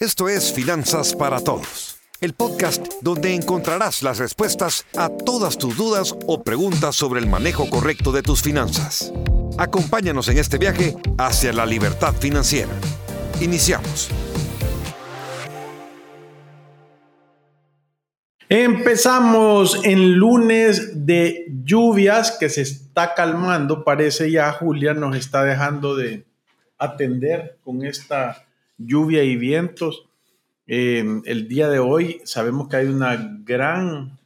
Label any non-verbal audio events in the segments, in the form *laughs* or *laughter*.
Esto es Finanzas para Todos, el podcast donde encontrarás las respuestas a todas tus dudas o preguntas sobre el manejo correcto de tus finanzas. Acompáñanos en este viaje hacia la libertad financiera. Iniciamos. Empezamos en lunes de lluvias que se está calmando. Parece ya Julia nos está dejando de atender con esta lluvia y vientos. Eh, el día de hoy sabemos que hay un gran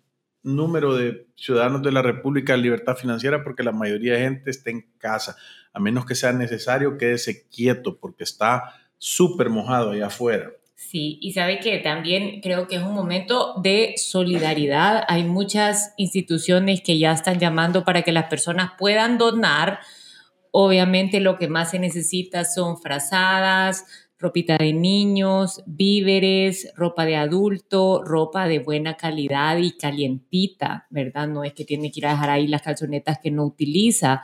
número de ciudadanos de la República de Libertad Financiera porque la mayoría de gente está en casa. A menos que sea necesario, quédese quieto porque está súper mojado allá afuera. Sí, y sabe que también creo que es un momento de solidaridad. Hay muchas instituciones que ya están llamando para que las personas puedan donar. Obviamente lo que más se necesita son frazadas, ropita de niños, víveres, ropa de adulto, ropa de buena calidad y calientita, ¿verdad? No es que tiene que ir a dejar ahí las calzonetas que no utiliza.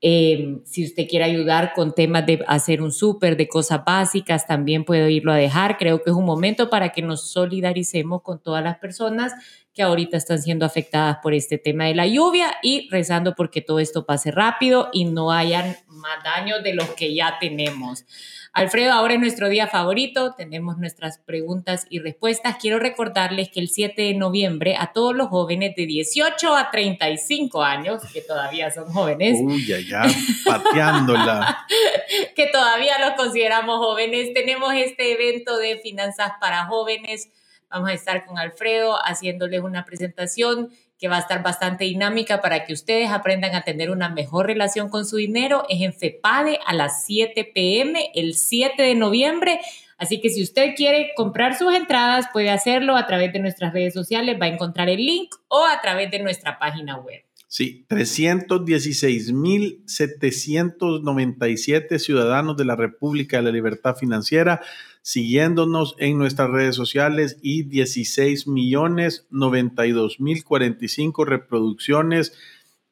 Em, si usted quiere ayudar con temas de hacer un súper, de cosas básicas, también puede irlo a dejar. Creo que es un momento para que nos solidaricemos con todas las personas que ahorita están siendo afectadas por este tema de la lluvia y rezando porque todo esto pase rápido y no hayan más daños de los que ya tenemos. Alfredo, ahora es nuestro día favorito, tenemos nuestras preguntas y respuestas. Quiero recordarles que el 7 de noviembre a todos los jóvenes de 18 a 35 años, que todavía son jóvenes, Uy, ya, ya, pateándola. *laughs* que todavía los consideramos jóvenes, tenemos este evento de finanzas para jóvenes. Vamos a estar con Alfredo haciéndoles una presentación que va a estar bastante dinámica para que ustedes aprendan a tener una mejor relación con su dinero. Es en FEPADE a las 7 pm el 7 de noviembre. Así que si usted quiere comprar sus entradas, puede hacerlo a través de nuestras redes sociales, va a encontrar el link o a través de nuestra página web. Sí, 316.797 ciudadanos de la República de la Libertad Financiera siguiéndonos en nuestras redes sociales y 16 millones 92 mil 45 reproducciones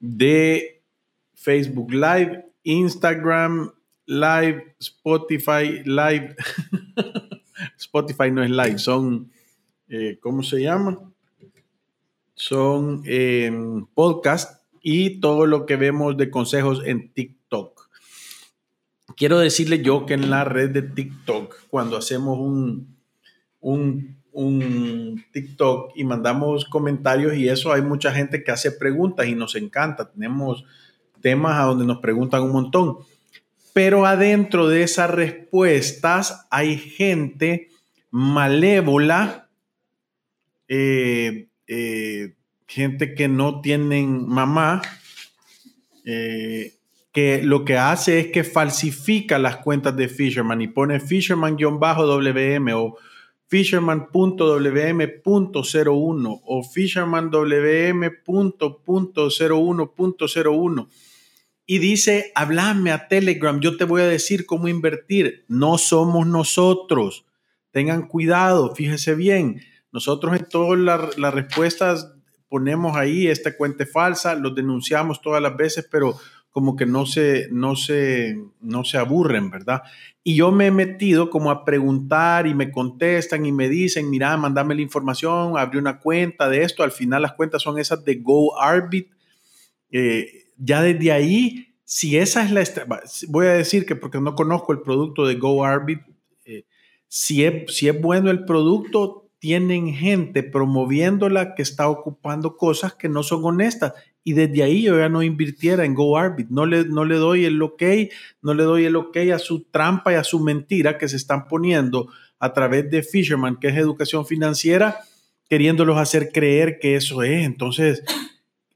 de Facebook Live, Instagram Live, Spotify Live. *laughs* Spotify no es live, son, eh, ¿cómo se llama? Son eh, podcast y todo lo que vemos de consejos en TikTok quiero decirle yo que en la red de TikTok, cuando hacemos un, un, un, TikTok y mandamos comentarios y eso, hay mucha gente que hace preguntas y nos encanta. Tenemos temas a donde nos preguntan un montón. Pero adentro de esas respuestas hay gente malévola, eh, eh, gente que no tienen mamá, eh, que lo que hace es que falsifica las cuentas de Fisherman y pone Fisherman-WM o Fisherman.wm.01 o Fisherman.wm.01.01 y dice, háblame a Telegram, yo te voy a decir cómo invertir. No somos nosotros. Tengan cuidado, fíjese bien. Nosotros en todas las respuestas ponemos ahí esta cuenta falsa, lo denunciamos todas las veces, pero como que no se, no se, no se aburren, ¿verdad? Y yo me he metido como a preguntar y me contestan y me dicen, mira, mándame la información, abrí una cuenta de esto, al final las cuentas son esas de GoArbit. Eh, ya desde ahí, si esa es la, voy a decir que porque no conozco el producto de GoArbit, eh, si, es, si es bueno el producto, tienen gente promoviéndola que está ocupando cosas que no son honestas y desde ahí yo ya no invirtiera en GoArbit, no le, no le doy el ok, no le doy el ok a su trampa y a su mentira que se están poniendo a través de Fisherman, que es educación financiera, queriéndolos hacer creer que eso es. Entonces,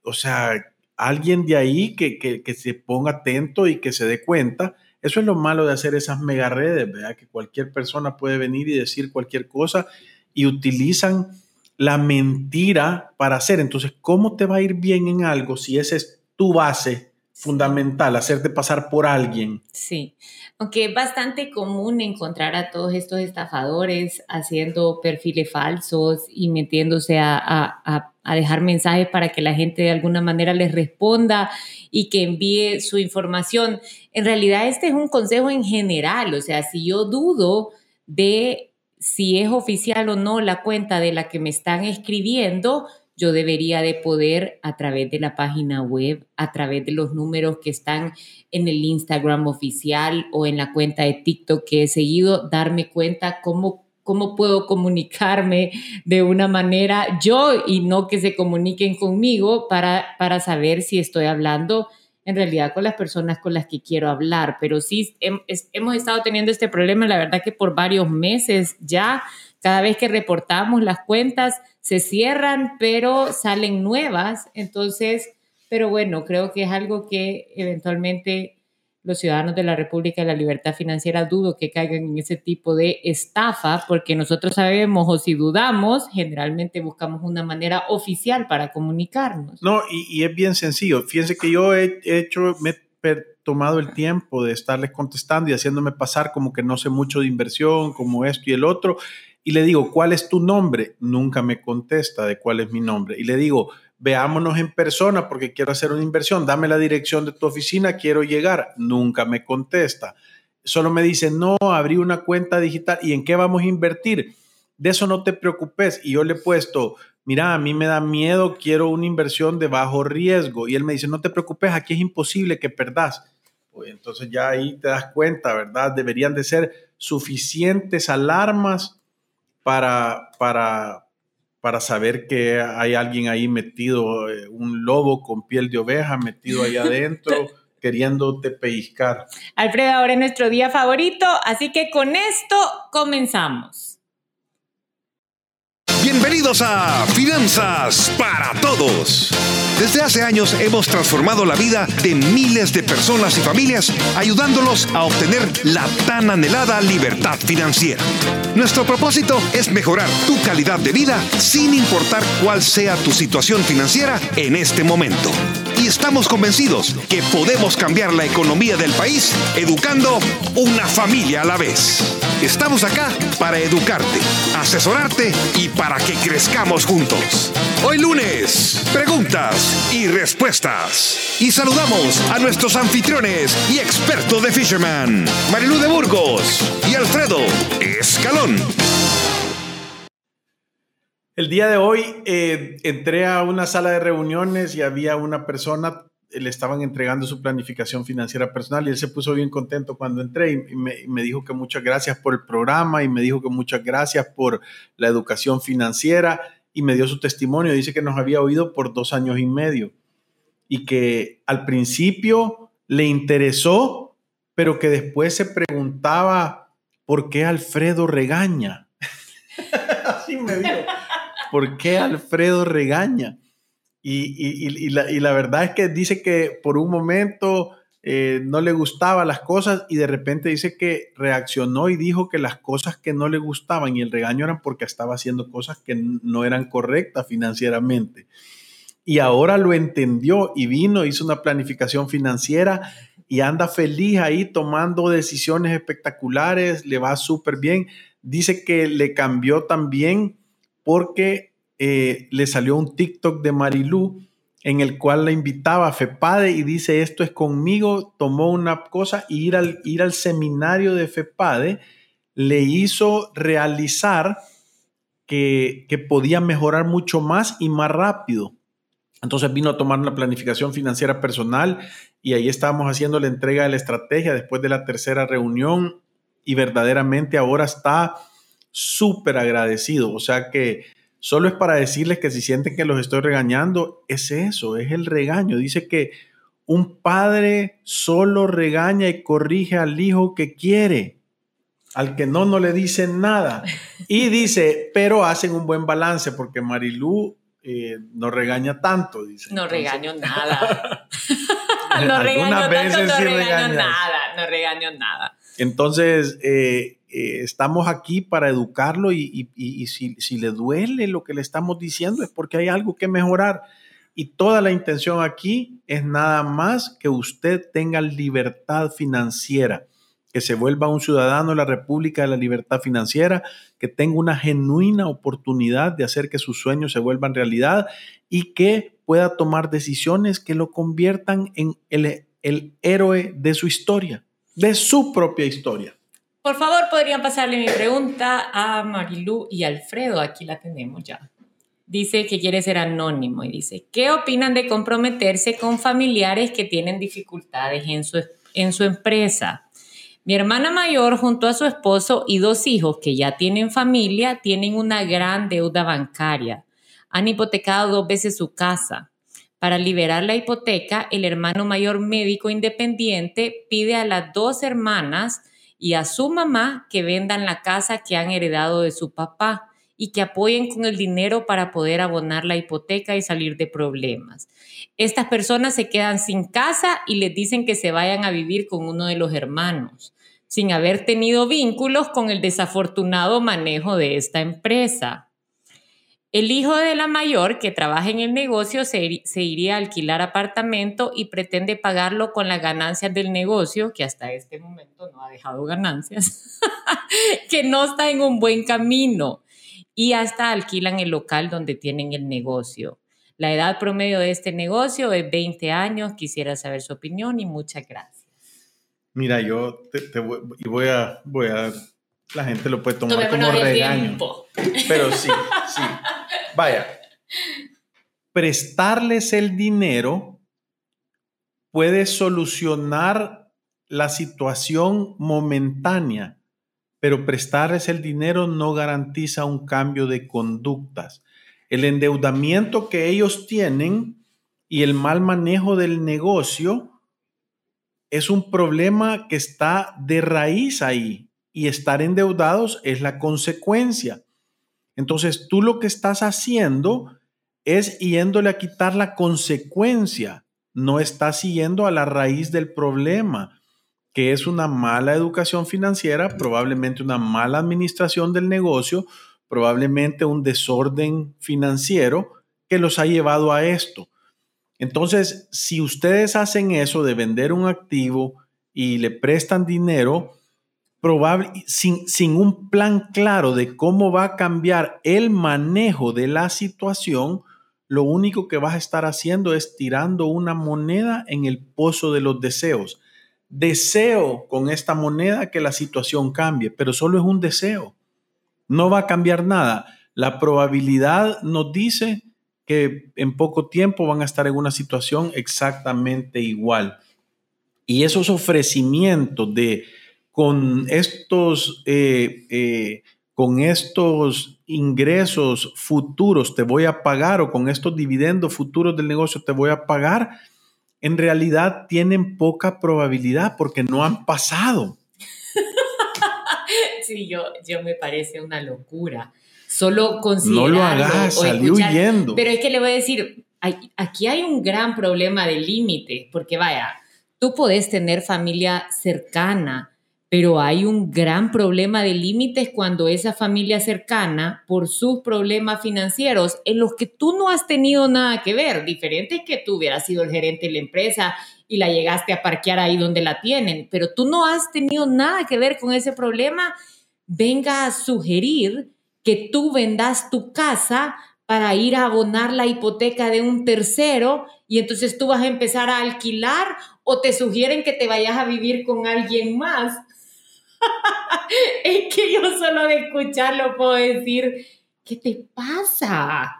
o sea, alguien de ahí que, que, que se ponga atento y que se dé cuenta. Eso es lo malo de hacer esas mega redes, ¿verdad? Que cualquier persona puede venir y decir cualquier cosa y utilizan la mentira para hacer. Entonces, ¿cómo te va a ir bien en algo si esa es tu base fundamental, hacerte pasar por alguien? Sí, aunque es bastante común encontrar a todos estos estafadores haciendo perfiles falsos y metiéndose a, a, a dejar mensajes para que la gente de alguna manera les responda y que envíe su información. En realidad, este es un consejo en general, o sea, si yo dudo de si es oficial o no la cuenta de la que me están escribiendo, yo debería de poder a través de la página web, a través de los números que están en el Instagram oficial o en la cuenta de TikTok que he seguido, darme cuenta cómo, cómo puedo comunicarme de una manera yo y no que se comuniquen conmigo para, para saber si estoy hablando en realidad con las personas con las que quiero hablar. Pero sí, hemos estado teniendo este problema, la verdad que por varios meses ya, cada vez que reportamos las cuentas, se cierran, pero salen nuevas. Entonces, pero bueno, creo que es algo que eventualmente los ciudadanos de la República de la Libertad Financiera dudo que caigan en ese tipo de estafa, porque nosotros sabemos o si dudamos, generalmente buscamos una manera oficial para comunicarnos. No, y, es bien sencillo. Fíjense que yo he hecho, me he tomado el tiempo de estarles contestando y haciéndome pasar como que no sé mucho de inversión, como esto y el otro, y le digo, ¿cuál es tu nombre? Nunca me contesta de cuál es mi nombre. Y le digo, veámonos en persona porque quiero hacer una inversión, dame la dirección de tu oficina, quiero llegar. Nunca me contesta. Solo me dice, no, abrí una cuenta digital. ¿Y en qué vamos a invertir? De eso no te preocupes. Y yo le he puesto, mira, a mí me da miedo, quiero una inversión de bajo riesgo. Y él me dice, no te preocupes, aquí es imposible que perdas. Pues entonces ya ahí te das cuenta, ¿verdad? Deberían de ser suficientes alarmas para, para, para saber que hay alguien ahí metido, eh, un lobo con piel de oveja metido ahí adentro. *laughs* queriéndote pellizcar. Alfredo, ahora es nuestro día favorito, así que con esto comenzamos. Bienvenidos a Finanzas para Todos. Desde hace años hemos transformado la vida de miles de personas y familias ayudándolos a obtener la tan anhelada libertad financiera. Nuestro propósito es mejorar tu calidad de vida sin importar cuál sea tu situación financiera en este momento. Y estamos convencidos que podemos cambiar la economía del país educando una familia a la vez. Estamos acá para educarte, asesorarte y para que crezcamos juntos. Hoy lunes, preguntas y respuestas. Y saludamos a nuestros anfitriones y expertos de Fisherman, Marilú de Burgos y Alfredo Escalón. El día de hoy eh, entré a una sala de reuniones y había una persona le estaban entregando su planificación financiera personal y él se puso bien contento cuando entré y me, dijo que muchas gracias por el programa y me dijo que muchas gracias por la educación financiera y me dio su testimonio. Dice que nos había oído por dos años y medio y que al principio le interesó, pero que después se preguntaba por qué Alfredo regaña. *laughs* Así me dijo, ¿por qué Alfredo regaña? Y, la, verdad es que dice que por un momento eh, no le gustaban las cosas y de repente dice que reaccionó y dijo que las cosas que no le gustaban y el regaño eran porque estaba haciendo cosas que no eran correctas financieramente. Y ahora lo entendió y vino, hizo una planificación financiera y anda feliz ahí tomando decisiones espectaculares, le va súper bien. Dice que le cambió también porque eh, le salió un TikTok de Marilú en el cual la invitaba a FEPADE y dice, esto es conmigo, tomó una cosa y ir al, ir al seminario de FEPADE le hizo realizar que, que podía mejorar mucho más y más rápido. Entonces vino a tomar una planificación financiera personal y ahí estábamos haciendo la entrega de la estrategia después de la tercera reunión y verdaderamente ahora está súper agradecido. O sea que Solo es para decirles que si sienten que los estoy regañando, es eso, es el regaño. Dice que un padre solo regaña y corrige al hijo que quiere. Al que no, no le dicen nada. Y dice, pero hacen un buen balance porque Marilú eh, no regaña tanto, dice. No regaño *laughs* nada. *laughs* no regaño tanto, no regaño nada, no regaño nada. Entonces, eh, eh, estamos aquí para educarlo y, si, le duele lo que le estamos diciendo es porque hay algo que mejorar. Y toda la intención aquí es nada más que usted tenga libertad financiera, que se vuelva un ciudadano de la República de la Libertad Financiera, que tenga una genuina oportunidad de hacer que sus sueños se vuelvan realidad y que pueda tomar decisiones que lo conviertan en el héroe de su historia, de su propia historia. Por favor, podrían pasarle mi pregunta a Marilú y Alfredo. Aquí la tenemos ya. Dice que quiere ser anónimo y dice, ¿qué opinan de comprometerse con familiares que tienen dificultades en su, en su empresa? Mi hermana mayor junto a su esposo y dos hijos que ya tienen familia tienen una gran deuda bancaria. Han hipotecado dos veces su casa. Para liberar la hipoteca, el hermano mayor médico independiente pide a las dos hermanas y a su mamá que vendan la casa que han heredado de su papá y que apoyen con el dinero para poder abonar la hipoteca y salir de problemas. Estas personas se quedan sin casa y les dicen que se vayan a vivir con uno de los hermanos, sin haber tenido vínculos con el desafortunado manejo de esta empresa. El hijo de la mayor, que trabaja en el negocio, se, iría a alquilar apartamento y pretende pagarlo con las ganancias del negocio, que hasta este momento no ha dejado ganancias, *laughs* que no está en un buen camino. Y hasta alquilan el local donde tienen el negocio. La edad promedio de este negocio es 20 años. Quisiera saber su opinión y muchas gracias. Mira, yo te, voy, a, voy a la gente lo puede tomar como regaño. Pero sí, *laughs* sí. Vaya, prestarles el dinero puede solucionar la situación momentánea, pero prestarles el dinero no garantiza un cambio de conductas. El endeudamiento que ellos tienen y el mal manejo del negocio es un problema que está de raíz ahí y estar endeudados es la consecuencia. Entonces tú lo que estás haciendo es yéndole a quitar la consecuencia, no estás yendo a la raíz del problema, que es una mala educación financiera, probablemente una mala administración del negocio, probablemente un desorden financiero que los ha llevado a esto. Entonces, si ustedes hacen eso de vender un activo y le prestan dinero, probable, sin, sin un plan claro de cómo va a cambiar el manejo de la situación, lo único que vas a estar haciendo es tirando una moneda en el pozo de los deseos. Deseo con esta moneda que la situación cambie, pero solo es un deseo. No va a cambiar nada. La probabilidad nos dice que en poco tiempo van a estar en una situación exactamente igual. Y esos ofrecimientos de con estos, eh, eh, con estos ingresos futuros te voy a pagar o con estos dividendos futuros del negocio te voy a pagar, en realidad tienen poca probabilidad porque no han pasado. *laughs* Sí, yo, yo me parece una locura. Solo considerarlo. No lo hagas, salió huyendo. Pero es que le voy a decir, aquí hay un gran problema de límite, porque vaya, tú puedes tener familia cercana, pero hay un gran problema de límites cuando esa familia cercana, por sus problemas financieros, en los que tú no has tenido nada que ver, diferente que tú hubieras sido el gerente de la empresa y la llegaste a parquear ahí donde la tienen, pero tú no has tenido nada que ver con ese problema, venga a sugerir que tú vendas tu casa para ir a abonar la hipoteca de un tercero y entonces tú vas a empezar a alquilar o te sugieren que te vayas a vivir con alguien más *laughs* es que yo solo de escucharlo puedo decir, ¿qué te pasa?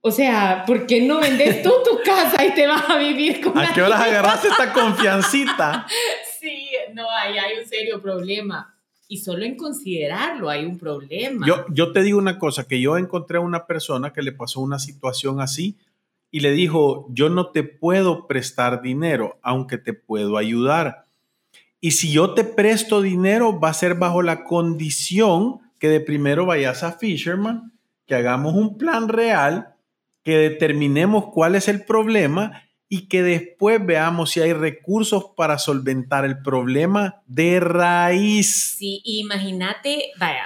O sea, ¿por qué no vendes tú tu casa y te vas a vivir con ¿A qué horas agarraste esta confiancita? *laughs* sí, no, ahí hay un serio problema. Y solo en considerarlo hay un problema. Yo, yo te digo una cosa, que yo encontré a una persona que le pasó una situación así y le dijo, yo no te puedo prestar dinero, aunque te puedo ayudar y si yo te presto dinero, va a ser bajo la condición que de primero vayas a Fisherman, que hagamos un plan real, que determinemos cuál es el problema y que después veamos si hay recursos para solventar el problema de raíz. Sí, imagínate, vaya,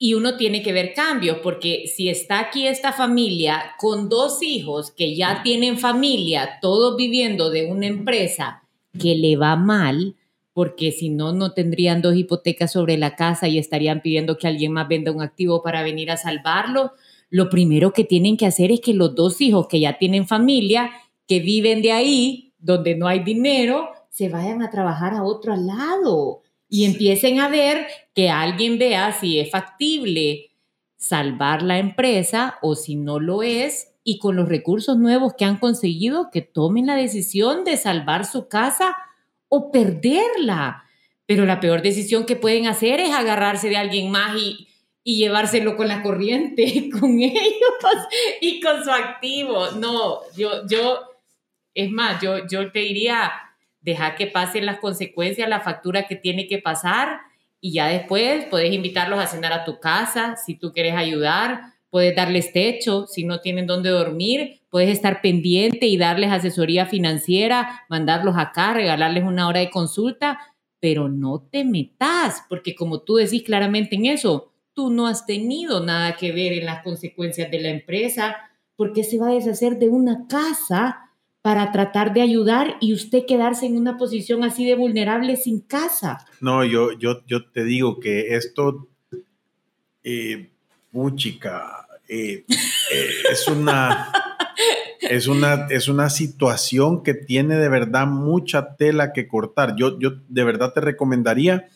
y uno tiene que ver cambios, porque si está aquí esta familia con dos hijos que ya tienen familia, todos viviendo de una empresa, que le va mal, porque si no, no tendrían dos hipotecas sobre la casa y estarían pidiendo que alguien más venda un activo para venir a salvarlo. Lo primero que tienen que hacer es que los dos hijos que ya tienen familia, que viven de ahí, donde no hay dinero, se vayan a trabajar a otro lado. y empiecen a ver que alguien vea si es factible salvar la empresa o si no lo es y con los recursos nuevos que han conseguido que tomen la decisión de salvar su casa o perderla. Pero la peor decisión que pueden hacer es agarrarse de alguien más y, llevárselo con la corriente, *laughs* con ellos y con su activo. No, yo, yo, es más, yo, yo te diría, deja que pasen las consecuencias, la factura que tiene que pasar y ya después puedes invitarlos a cenar a tu casa si tú quieres ayudar, puedes darles techo si no tienen dónde dormir, puedes estar pendiente y darles asesoría financiera, mandarlos acá, regalarles una hora de consulta, pero no te metas, porque como tú decís claramente en eso, tú no has tenido nada que ver en las consecuencias de la empresa, porque se va a deshacer de una casa para tratar de ayudar y usted quedarse en una posición así de vulnerable sin casa. No, yo, yo, yo te digo que esto, eh, eh, eh es una... es una, es una situación que tiene de verdad mucha tela que cortar. Yo, yo de verdad te recomendaría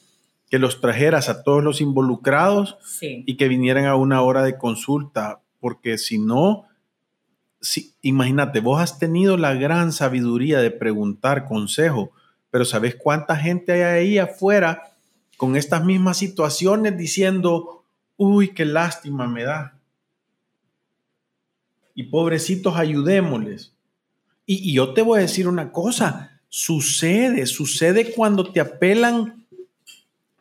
que los trajeras a todos los involucrados y que vinieran a una hora de consulta, porque si no, sí, imagínate, vos has tenido la gran sabiduría de preguntar consejo, pero ¿sabes cuánta gente hay ahí afuera con estas mismas situaciones diciendo, uy, qué lástima me da? Y pobrecitos, ayudémosles. Y, yo te voy a decir una cosa, sucede, sucede cuando te apelan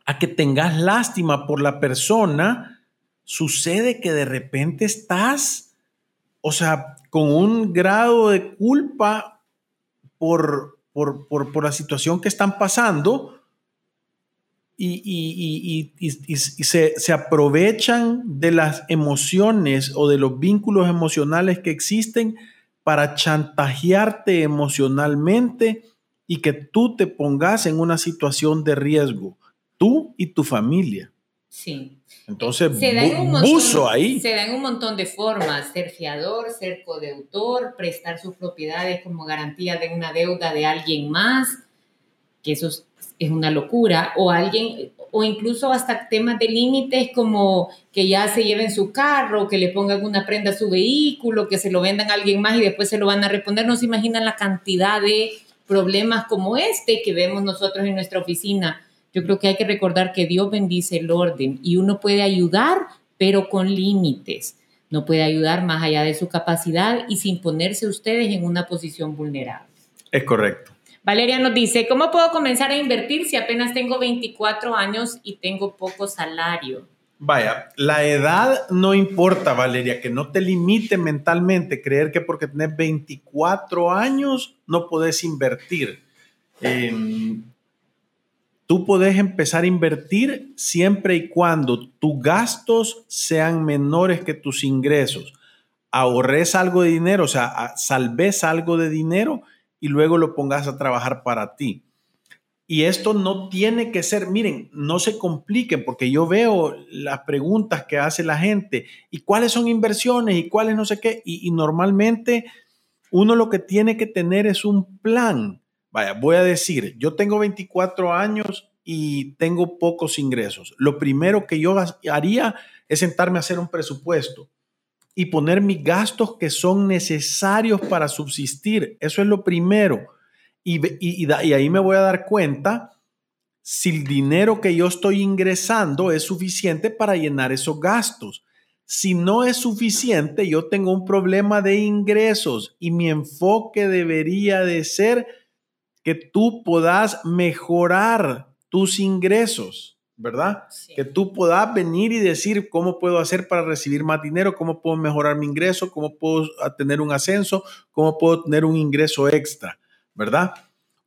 a que tengas lástima por la persona, sucede que de repente estás, o sea, con un grado de culpa por, por, la situación que están pasando y, se, se, aprovechan de las emociones o de los vínculos emocionales que existen para chantajearte emocionalmente y que tú te pongas en una situación de riesgo, tú y tu familia. Sí. Entonces, se buzo ahí. Se dan un montón de formas, ser fiador, ser codeutor, prestar sus propiedades como garantía de una deuda de alguien más, que eso es una locura, o alguien, o incluso hasta temas de límites como que ya se lleven su carro, que le pongan una prenda a su vehículo, que se lo vendan a alguien más y después se lo van a responder. No se imaginan la cantidad de problemas como este que vemos nosotros en nuestra oficina yo creo que hay que recordar que Dios bendice el orden y uno puede ayudar, pero con límites. No puede ayudar más allá de su capacidad y sin ponerse ustedes en una posición vulnerable. Es correcto. Valeria nos dice, ¿cómo puedo comenzar a invertir si apenas tengo 24 años y tengo poco salario? Vaya, la edad no importa, Valeria, que no te limite mentalmente creer que porque tenés 24 años no podés invertir. Eh, Tú puedes empezar a invertir siempre y cuando tus gastos sean menores que tus ingresos. Ahorres algo de dinero, o sea, salves algo de dinero y luego lo pongas a trabajar para ti. Y esto no tiene que ser, miren, no se compliquen porque yo veo las preguntas que hace la gente y cuáles son inversiones y cuáles no sé qué. Y, y normalmente uno lo que tiene que tener es un plan Vaya, voy a decir, yo tengo 24 años y tengo pocos ingresos. Lo primero que yo haría es sentarme a hacer un presupuesto y poner mis gastos que son necesarios para subsistir. Eso es lo primero. Y, y, ahí me voy a dar cuenta si el dinero que yo estoy ingresando es suficiente para llenar esos gastos. Si no es suficiente, yo tengo un problema de ingresos y mi enfoque debería de ser que tú puedas mejorar tus ingresos, ¿verdad? Que tú puedas venir y decir cómo puedo hacer para recibir más dinero, cómo puedo mejorar mi ingreso, cómo puedo tener un ascenso, cómo puedo tener un ingreso extra, ¿verdad?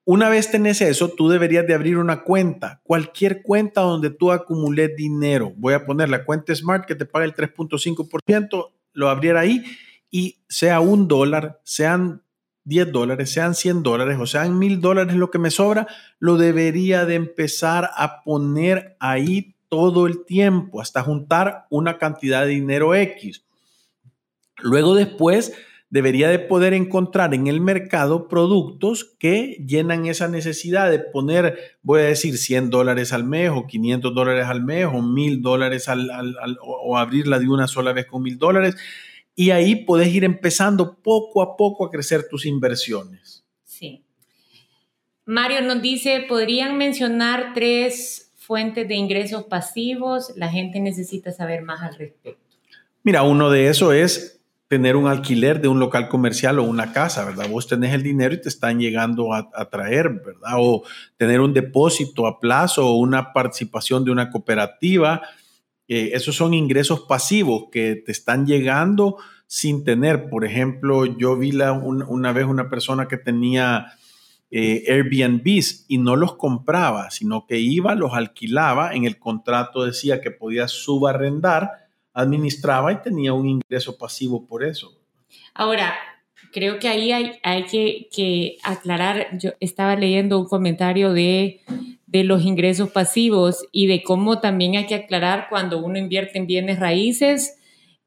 Una vez tenés eso, tú deberías de abrir una cuenta, cualquier cuenta donde tú acumules dinero. Voy a poner la cuenta Smart que te paga el 3.5%, lo abriera ahí y sea un dólar, sean 10 dólares, sean 100 dólares o sean 1000 dólares lo que me sobra, lo debería de empezar a poner ahí todo el tiempo hasta juntar una cantidad de dinero X. Luego después debería de poder encontrar en el mercado productos que llenan esa necesidad de poner, voy a decir, 100 dólares al mes o 500 dólares al mes o 1000 dólares al, o abrirla de una sola vez con 1000 dólares. Y ahí puedes ir empezando poco a poco a crecer tus inversiones. Sí. Mario nos dice, ¿podrían mencionar tres fuentes de ingresos pasivos? La gente necesita saber más al respecto. Mira, uno de esos es tener un alquiler de un local comercial o una casa, ¿verdad? Vos tenés el dinero y te están llegando a, traer, ¿verdad? O tener un depósito a plazo o una participación de una cooperativa. Eh, esos son ingresos pasivos que te están llegando sin tener. Por ejemplo, yo vi una vez una persona que tenía eh, Airbnbs y no los compraba, sino que iba, los alquilaba. En el contrato decía que podía subarrendar administraba y tenía un ingreso pasivo por eso. Ahora, creo que ahí hay, que, aclarar, yo estaba leyendo un comentario de, de los ingresos pasivos y de cómo también hay que aclarar cuando uno invierte en bienes raíces,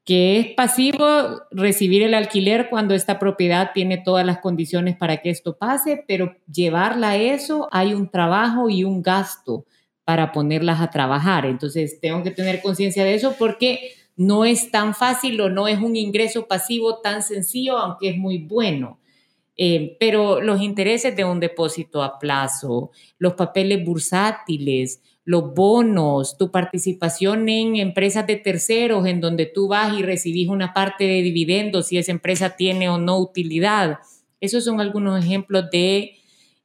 que es pasivo recibir el alquiler cuando esta propiedad tiene todas las condiciones para que esto pase, pero llevarla a eso hay un trabajo y un gasto para ponerlas a trabajar. Entonces, tengo que tener conciencia de eso porque no es tan fácil o no es un ingreso pasivo tan sencillo, aunque es muy bueno. Eh, pero los intereses de un depósito a plazo, los papeles bursátiles, los bonos, tu participación en empresas de terceros en donde tú vas y recibís una parte de dividendos si esa empresa tiene o no utilidad. Esos son algunos ejemplos de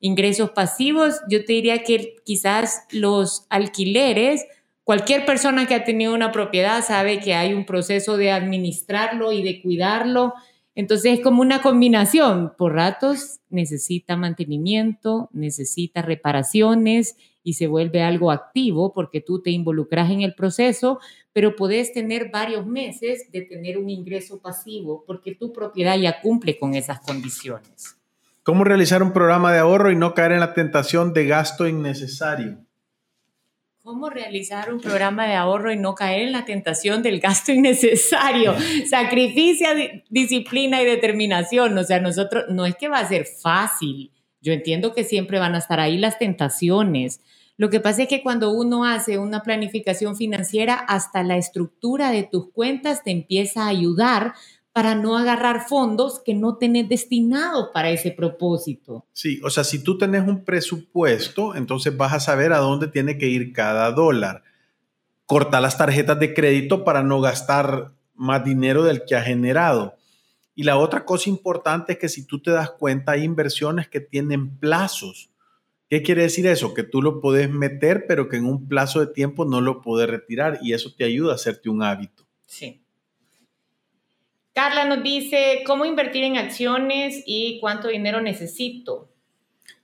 ingresos pasivos. Yo te diría que quizás los alquileres Cualquier persona que ha tenido una propiedad sabe que hay un proceso de administrarlo y de cuidarlo. Entonces es como una combinación. Por ratos necesita mantenimiento, necesita reparaciones y se vuelve algo activo porque tú te involucras en el proceso, pero puedes tener varios meses de tener un ingreso pasivo porque tu propiedad ya cumple con esas condiciones. ¿Cómo realizar un programa de ahorro y no caer en la tentación de gasto innecesario? ¿Cómo realizar un programa de ahorro y no caer en la tentación del gasto innecesario? *laughs* Sacrificio, disciplina y determinación. O sea, nosotros no es que va a ser fácil. Yo entiendo que siempre van a estar ahí las tentaciones. Lo que pasa es que cuando uno hace una planificación financiera, hasta la estructura de tus cuentas te empieza a ayudar para no agarrar fondos que no tenés destinados para ese propósito. Sí, o sea, si tú tenés un presupuesto, entonces vas a saber a dónde tiene que ir cada dólar. Corta las tarjetas de crédito para no gastar más dinero del que ha generado. Y la otra cosa importante es que si tú te das cuenta, hay inversiones que tienen plazos. ¿Qué quiere decir eso? Que tú lo puedes meter, pero que en un plazo de tiempo no lo puedes retirar y eso te ayuda a hacerte un hábito. Sí. Carla nos dice, ¿cómo invertir en acciones y cuánto dinero necesito?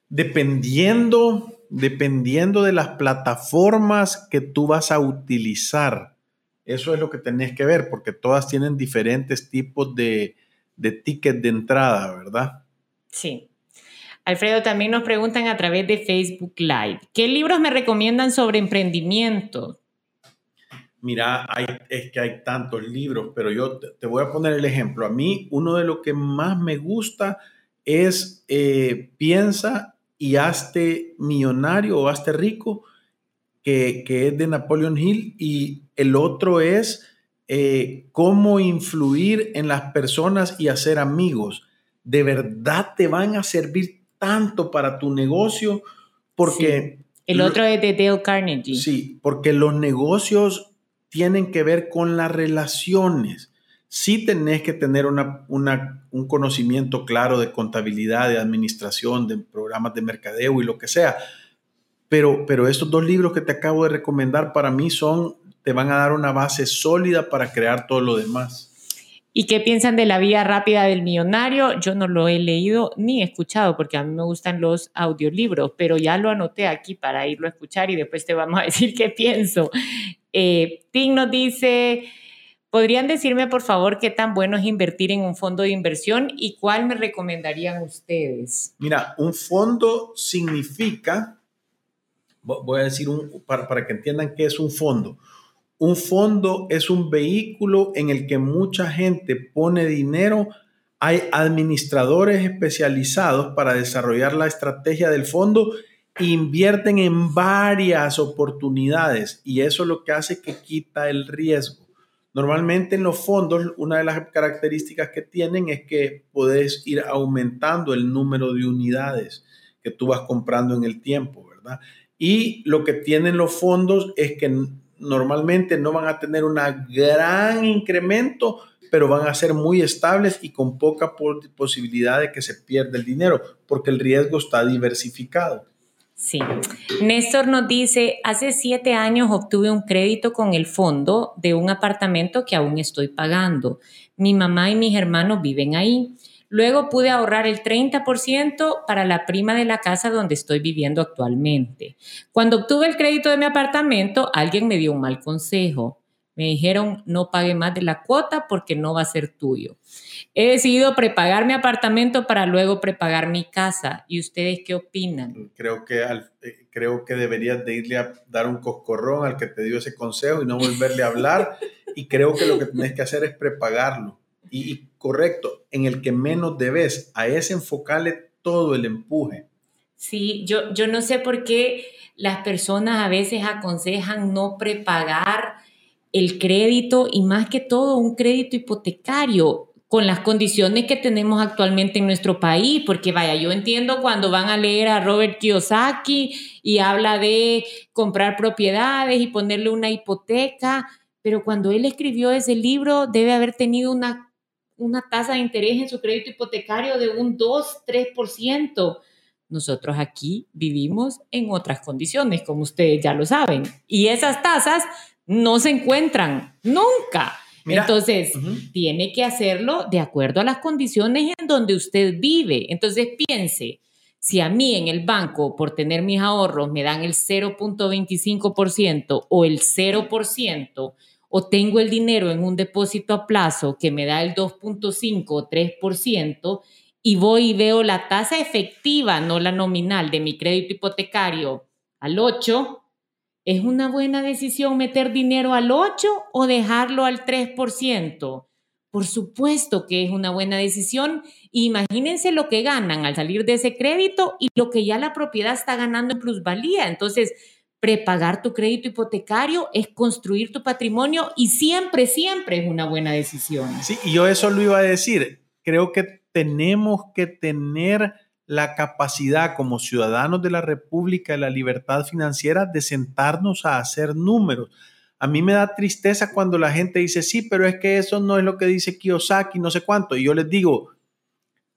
Dependiendo, dependiendo de las plataformas que tú vas a utilizar. Eso es lo que tenés que ver, porque todas tienen diferentes tipos de, de ticket de entrada, ¿verdad? Sí. Alfredo, también nos preguntan a través de Facebook Live, ¿qué libros me recomiendan sobre emprendimiento? Mira, es que hay tantos libros, pero yo te, voy a poner el ejemplo. A mí, uno de los que más me gusta es eh, Piensa y hazte millonario o hazte rico, que, es de Napoleon Hill, y el otro es eh, cómo influir en las personas y hacer amigos. De verdad te van a servir tanto para tu negocio porque... El otro es de Dale Carnegie. Sí, porque los negocios tienen que ver con las relaciones. Sí tenés que tener una, un conocimiento claro de contabilidad, de administración, de programas de mercadeo y lo que sea. Pero, pero estos dos libros que te acabo de recomendar para mí son, te van a dar una base sólida para crear todo lo demás. ¿Y qué piensan de la vía rápida del millonario? Yo no lo he leído ni escuchado porque a mí me gustan los audiolibros, pero ya lo anoté aquí para irlo a escuchar y después te vamos a decir qué pienso. Eh, nos dice, ¿podrían decirme por favor qué tan bueno es invertir en un fondo de inversión y cuál me recomendarían ustedes? Mira, un fondo significa, voy a decir para, para que entiendan qué es un fondo. Un fondo es un vehículo en el que mucha gente pone dinero hay administradores especializados para desarrollar la estrategia del fondo invierten en varias oportunidades y eso lo que hace que quita el riesgo. Normalmente en los fondos, una de las características que tienen es que puedes ir aumentando el número de unidades que tú vas comprando en el tiempo, ¿verdad? Y lo que tienen los fondos es que normalmente no van a tener un gran incremento, pero van a ser muy estables y con poca posibilidad de que se pierda el dinero, porque el riesgo está diversificado. Sí. Néstor nos dice, hace siete años obtuve un crédito con el fondo de un apartamento que aún estoy pagando. Mi mamá y mis hermanos viven ahí. Luego pude ahorrar el 30% para la prima de la casa donde estoy viviendo actualmente. Cuando obtuve el crédito de mi apartamento, alguien me dio un mal consejo. Me dijeron, no pague más de la cuota porque no va a ser tuyo. He decidido prepagar mi apartamento para luego prepagar mi casa. ¿Y ustedes qué opinan? Creo que, eh, creo que deberías de irle a dar un coscorrón al que te dio ese consejo y no volverle a hablar. y creo que lo que tienes que hacer es prepagarlo. Y, y correcto, en el que menos debes, a ese enfocarle todo el empuje. Sí, yo, yo no sé por qué las personas a veces aconsejan no prepagar el crédito y más que todo un crédito hipotecario con las condiciones que tenemos actualmente en nuestro país, porque vaya, yo entiendo cuando van a leer a Robert Kiyosaki y habla de comprar propiedades y ponerle una hipoteca, pero cuando él escribió ese libro debe haber tenido una, una tasa de interés en su crédito hipotecario de un 2, 3%. Nosotros aquí vivimos en otras condiciones, como ustedes ya lo saben, y esas tasas no se encuentran nunca. Entonces, tiene que hacerlo de acuerdo a las condiciones en donde usted vive. Entonces, piense, si a mí en el banco, por tener mis ahorros, me dan el 0.25% o el 0%, o tengo el dinero en un depósito a plazo que me da el 2.5 o 3%, y voy y veo la tasa efectiva, no la nominal, de mi crédito hipotecario al 8, ¿Es una buena decisión meter dinero al 8 o dejarlo al 3%? Por supuesto que es una buena decisión. Imagínense lo que ganan al salir de ese crédito y lo que ya la propiedad está ganando en plusvalía. Entonces, prepagar tu crédito hipotecario es construir tu patrimonio y siempre, siempre es una buena decisión. Sí, y yo eso lo iba a decir. Creo que tenemos que tener la capacidad como ciudadanos de la República de la libertad financiera de sentarnos a hacer números. A mí me da tristeza cuando la gente dice, sí, pero es que eso no es lo que dice Kiyosaki, no sé cuánto. Y yo les digo,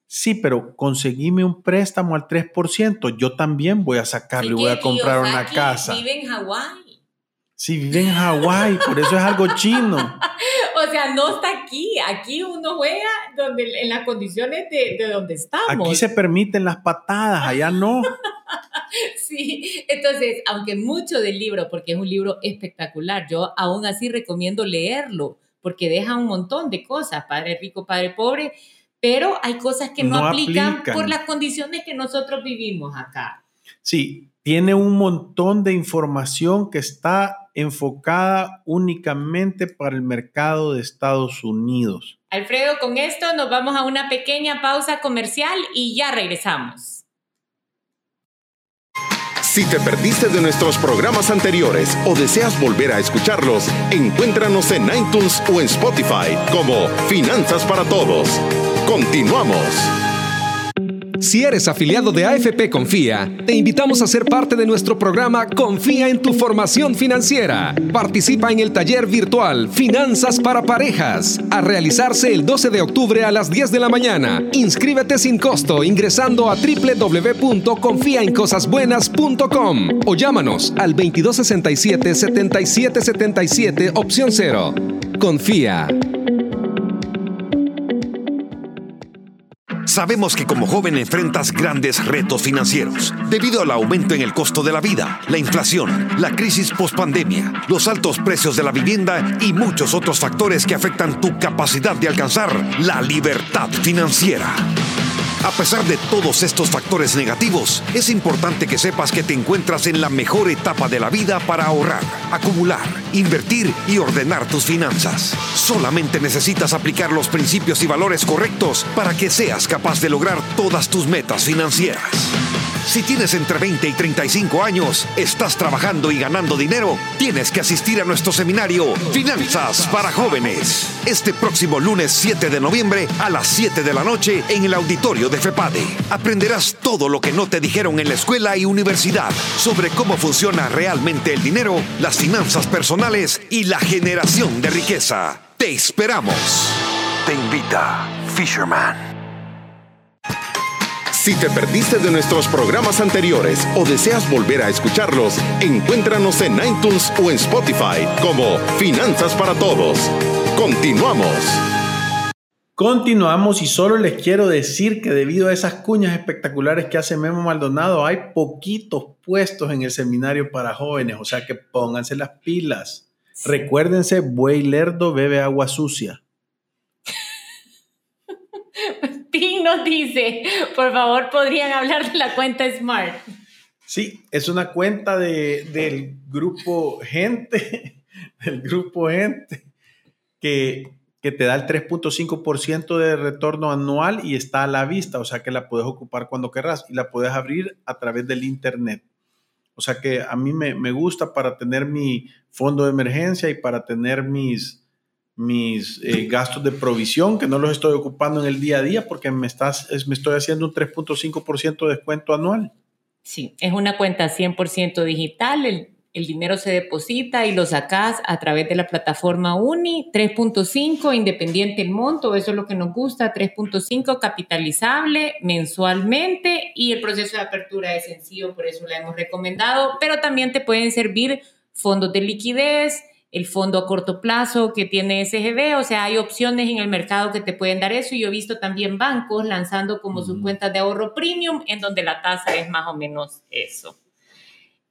sí, pero conseguíme un préstamo al 3%, yo también voy a sacarlo y voy a comprar una casa. Vive en Hawái. Sí, vive en Hawái, por eso es algo chino. *laughs* o sea, no está aquí. Aquí uno juega donde, en las condiciones de, de donde estamos. Aquí se permiten las patadas, allá no. *laughs* sí, entonces, aunque mucho del libro, porque es un libro espectacular, yo aún así recomiendo leerlo, porque deja un montón de cosas, padre rico, padre pobre, pero hay cosas que no, aplican por las condiciones que nosotros vivimos acá. Sí, tiene un montón de información que está enfocada únicamente para el mercado de Estados Unidos. Alfredo, con esto nos vamos a una pequeña pausa comercial y ya regresamos. Si te perdiste de nuestros programas anteriores o deseas volver a escucharlos, encuéntranos en iTunes o en Spotify como Finanzas para Todos. Continuamos. Si eres afiliado de AFP Confía, te invitamos a ser parte de nuestro programa Confía en tu formación financiera. Participa en el taller virtual Finanzas para Parejas, a realizarse el 12 de octubre a las 10 de la mañana. Inscríbete sin costo ingresando a www.confiaencosasbuenas.com o llámanos al 2267 7777 opción 0. Confía. Sabemos que como joven enfrentas grandes retos financieros debido al aumento en el costo de la vida, la inflación, la crisis pospandemia, los altos precios de la vivienda y muchos otros factores que afectan tu capacidad de alcanzar la libertad financiera. A pesar de todos estos factores negativos, es importante que sepas que te encuentras en la mejor etapa de la vida para ahorrar, acumular, invertir y ordenar tus finanzas. Solamente necesitas aplicar los principios y valores correctos para que seas capaz de lograr todas tus metas financieras. Si tienes entre 20 y 35 años, estás trabajando y ganando dinero, tienes que asistir a nuestro seminario Finanzas para Jóvenes. Este próximo lunes 7 de noviembre a las 7 de la noche en el auditorio de FEPADE. Aprenderás todo lo que no te dijeron en la escuela y universidad sobre cómo funciona realmente el dinero, las finanzas personales y la generación de riqueza. Te esperamos. Te invita Fisherman. Si te perdiste de nuestros programas anteriores o deseas volver a escucharlos, encuéntranos en iTunes o en Spotify como Finanzas para Todos. Continuamos. Continuamos y solo les quiero decir que debido a esas cuñas espectaculares que hace Memo Maldonado, hay poquitos puestos en el seminario para jóvenes, o sea que pónganse las pilas. Recuérdense, buey lerdo bebe agua sucia. *laughs* Tim nos dice, por favor, podrían hablar de la cuenta Smart. Sí, es una cuenta de, del grupo Gente, *laughs* del grupo Gente, que, que te da el 3.5% de retorno anual y está a la vista, o sea que la puedes ocupar cuando querrás y la puedes abrir a través del Internet. O sea que a mí me, me gusta para tener mi fondo de emergencia y para tener mis, mis eh, gastos de provisión, que no los estoy ocupando en el día a día porque me, estás, me estoy haciendo un 3.5% de descuento anual. Sí, es una cuenta 100% digital, el, el, dinero se deposita y lo sacas a través de la plataforma UNI, 3.5, independiente el monto, eso es lo que nos gusta, 3.5 capitalizable mensualmente y el proceso de apertura es sencillo, por eso la hemos recomendado, pero también te pueden servir fondos de liquidez, el fondo a corto plazo que tiene SGB, o sea, hay opciones en el mercado que te pueden dar eso. Y yo he visto también bancos lanzando como sus cuentas de ahorro premium, en donde la tasa es más o menos eso.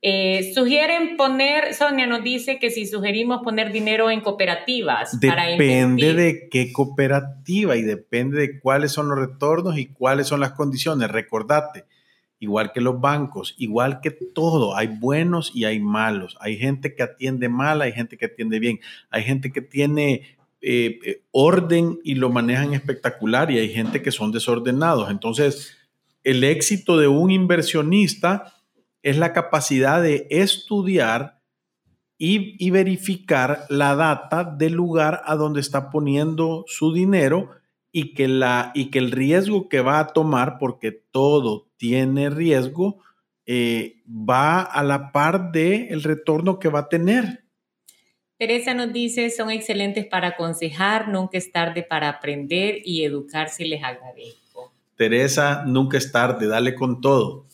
Eh, sugieren poner, Sonia nos dice que si sugerimos poner dinero en cooperativas. Depende de qué cooperativa y depende de cuáles son los retornos y cuáles son las condiciones. Recordate, igual que los bancos, igual que todo, hay buenos y hay malos. Hay gente que atiende mal, hay gente que atiende bien, hay gente que tiene eh, eh, orden y lo manejan espectacular y hay gente que son desordenados. Entonces, el éxito de un inversionista es la capacidad de estudiar y, y verificar la data del lugar a donde está poniendo su dinero y que, la, y que el riesgo que va a tomar, porque todo tiene riesgo, eh, va a la par del el retorno que va a tener. Teresa nos dice, son excelentes para aconsejar, nunca es tarde para aprender y educarse, les agradezco. Teresa, nunca es tarde, dale con todo.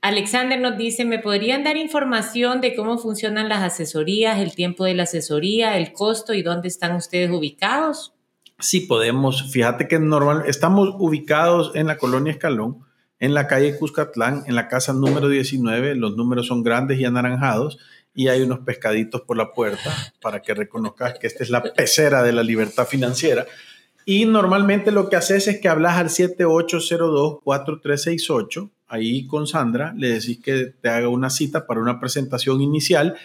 Alexander nos dice, ¿me podrían dar información de cómo funcionan las asesorías, el tiempo de la asesoría, el costo y dónde están ustedes ubicados? Sí, podemos. Fíjate que normal, estamos ubicados en la colonia Escalón, en la calle Cuscatlán, en la casa número 19. Los números son grandes y anaranjados y hay unos pescaditos por la puerta para que reconozcas que esta es la pecera de la libertad financiera. Y normalmente lo que haces es que hablas al 7802-4368, ahí con Sandra, le decís que te haga una cita para una presentación inicial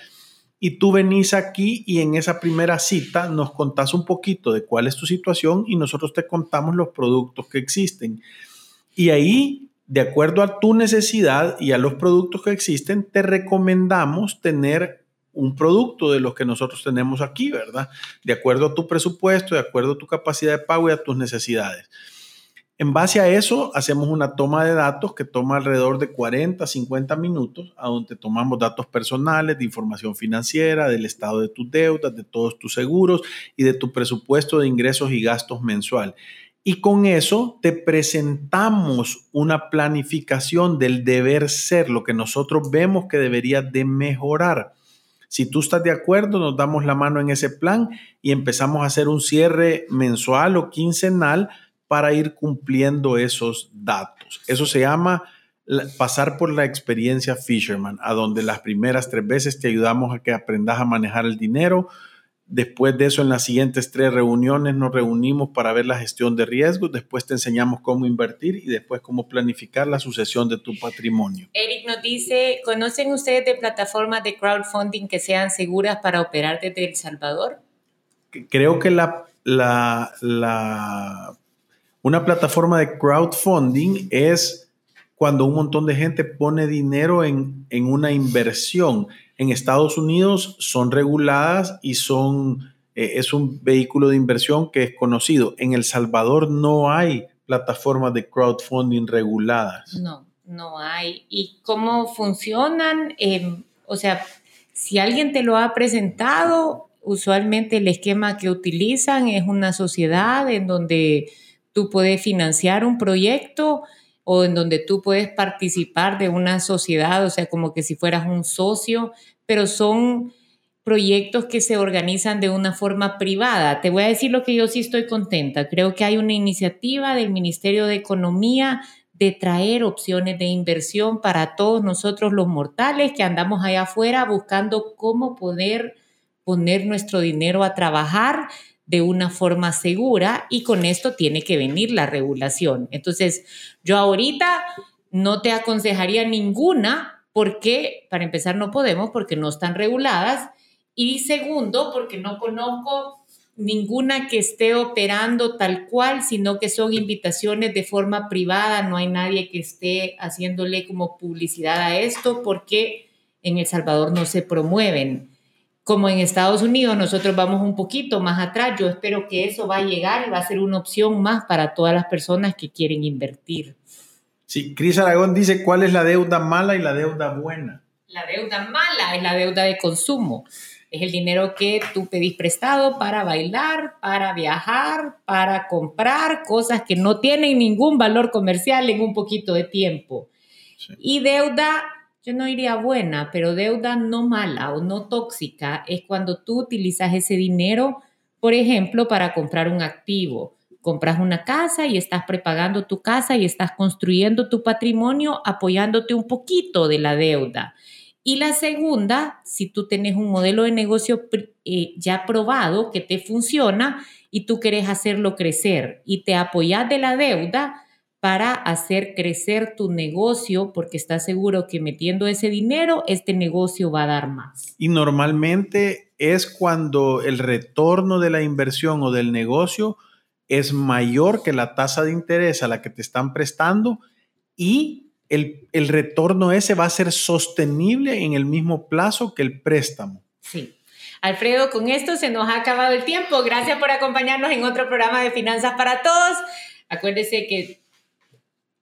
y tú venís aquí y en esa primera cita nos contás un poquito de cuál es tu situación y nosotros te contamos los productos que existen. Y ahí, de acuerdo a tu necesidad y a los productos que existen, te recomendamos tener un producto de los que nosotros tenemos aquí, ¿verdad? De acuerdo a tu presupuesto, de acuerdo a tu capacidad de pago y a tus necesidades. En base a eso, hacemos una toma de datos que toma alrededor de 40, 50 minutos, donde tomamos datos personales, de información financiera, del estado de tus deudas, de todos tus seguros y de tu presupuesto de ingresos y gastos mensual. Y con eso te presentamos una planificación del deber ser, lo que nosotros vemos que debería de mejorar. Si tú estás de acuerdo, nos damos la mano en ese plan y empezamos a hacer un cierre mensual o quincenal para ir cumpliendo esos datos. Eso se llama pasar por la experiencia Fisherman, a donde las primeras tres veces te ayudamos a que aprendas a manejar el dinero. Después de eso, en las siguientes tres reuniones nos reunimos para ver la gestión de riesgos, después te enseñamos cómo invertir y después cómo planificar la sucesión de tu patrimonio. Eric nos dice, ¿conocen ustedes de plataformas de crowdfunding que sean seguras para operar desde El Salvador? creo que la, la, la, una plataforma de crowdfunding es cuando un montón de gente pone dinero en, en una inversión. En Estados Unidos son reguladas y son, eh, es un vehículo de inversión que es conocido. En El Salvador no hay plataformas de crowdfunding reguladas. No, no hay. ¿Y cómo funcionan? Em, o sea, si alguien te lo ha presentado, usualmente el esquema que utilizan es una sociedad en donde tú puedes financiar un proyecto o en donde tú puedes participar de una sociedad, o sea, como que si fueras un socio, pero son proyectos que se organizan de una forma privada. Te voy a decir lo que yo sí estoy contenta. Creo que hay una iniciativa del Ministerio de Economía de traer opciones de inversión para todos nosotros los mortales que andamos allá afuera buscando cómo poder poner nuestro dinero a trabajar de una forma segura y con esto tiene que venir la regulación. Entonces, yo ahorita no te aconsejaría ninguna porque, para empezar, no podemos porque no están reguladas y segundo, porque no conozco ninguna que esté operando tal cual, sino que son invitaciones de forma privada, no hay nadie que esté haciéndole como publicidad a esto porque en El Salvador no se promueven. Como en Estados Unidos nosotros vamos un poquito más atrás, yo espero que eso va a llegar y va a ser una opción más para todas las personas que quieren invertir. Sí, Cris Aragón dice cuál es la deuda mala y la deuda buena. La deuda mala es la deuda de consumo. Es el dinero que tú pedís prestado para bailar, para viajar, para comprar cosas que no tienen ningún valor comercial en un poquito de tiempo. Y deuda, yo no diría buena, pero deuda no mala o no tóxica es cuando tú utilizas ese dinero, por ejemplo, para comprar un activo. Compras una casa y estás prepagando tu casa y estás construyendo tu patrimonio apoyándote un poquito de la deuda. Y la segunda, si tú tienes un modelo de negocio eh, ya probado que te funciona y tú quieres hacerlo crecer y te apoyas de la deuda para hacer crecer tu negocio porque estás seguro que metiendo ese dinero, este negocio va a dar más. Y normalmente es cuando el retorno de la inversión o del negocio es mayor que la tasa de interés a la que te están prestando y el, retorno ese va a ser sostenible en el mismo plazo que el préstamo. Sí. Alfredo, con esto se nos ha acabado el tiempo. Gracias por acompañarnos en otro programa de Finanzas para Todos. Acuérdese que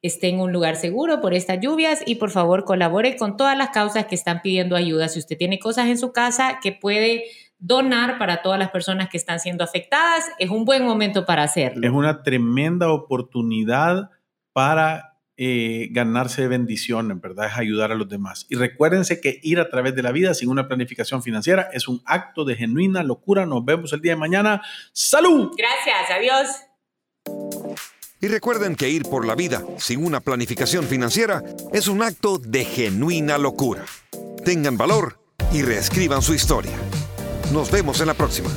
esté en un lugar seguro por estas lluvias y por favor colabore con todas las causas que están pidiendo ayuda. Si usted tiene cosas en su casa que puede donar para todas las personas que están siendo afectadas, es un buen momento para hacerlo. Es una tremenda oportunidad para eh, ganarse bendiciones, ¿verdad? Es ayudar a los demás. Y recuérdense que ir a través de la vida sin una planificación financiera es un acto de genuina locura. Nos vemos el día de mañana. ¡Salud! Gracias, adiós. Y recuerden que ir por la vida sin una planificación financiera es un acto de genuina locura. Tengan valor y reescriban su historia. Nos vemos en la próxima.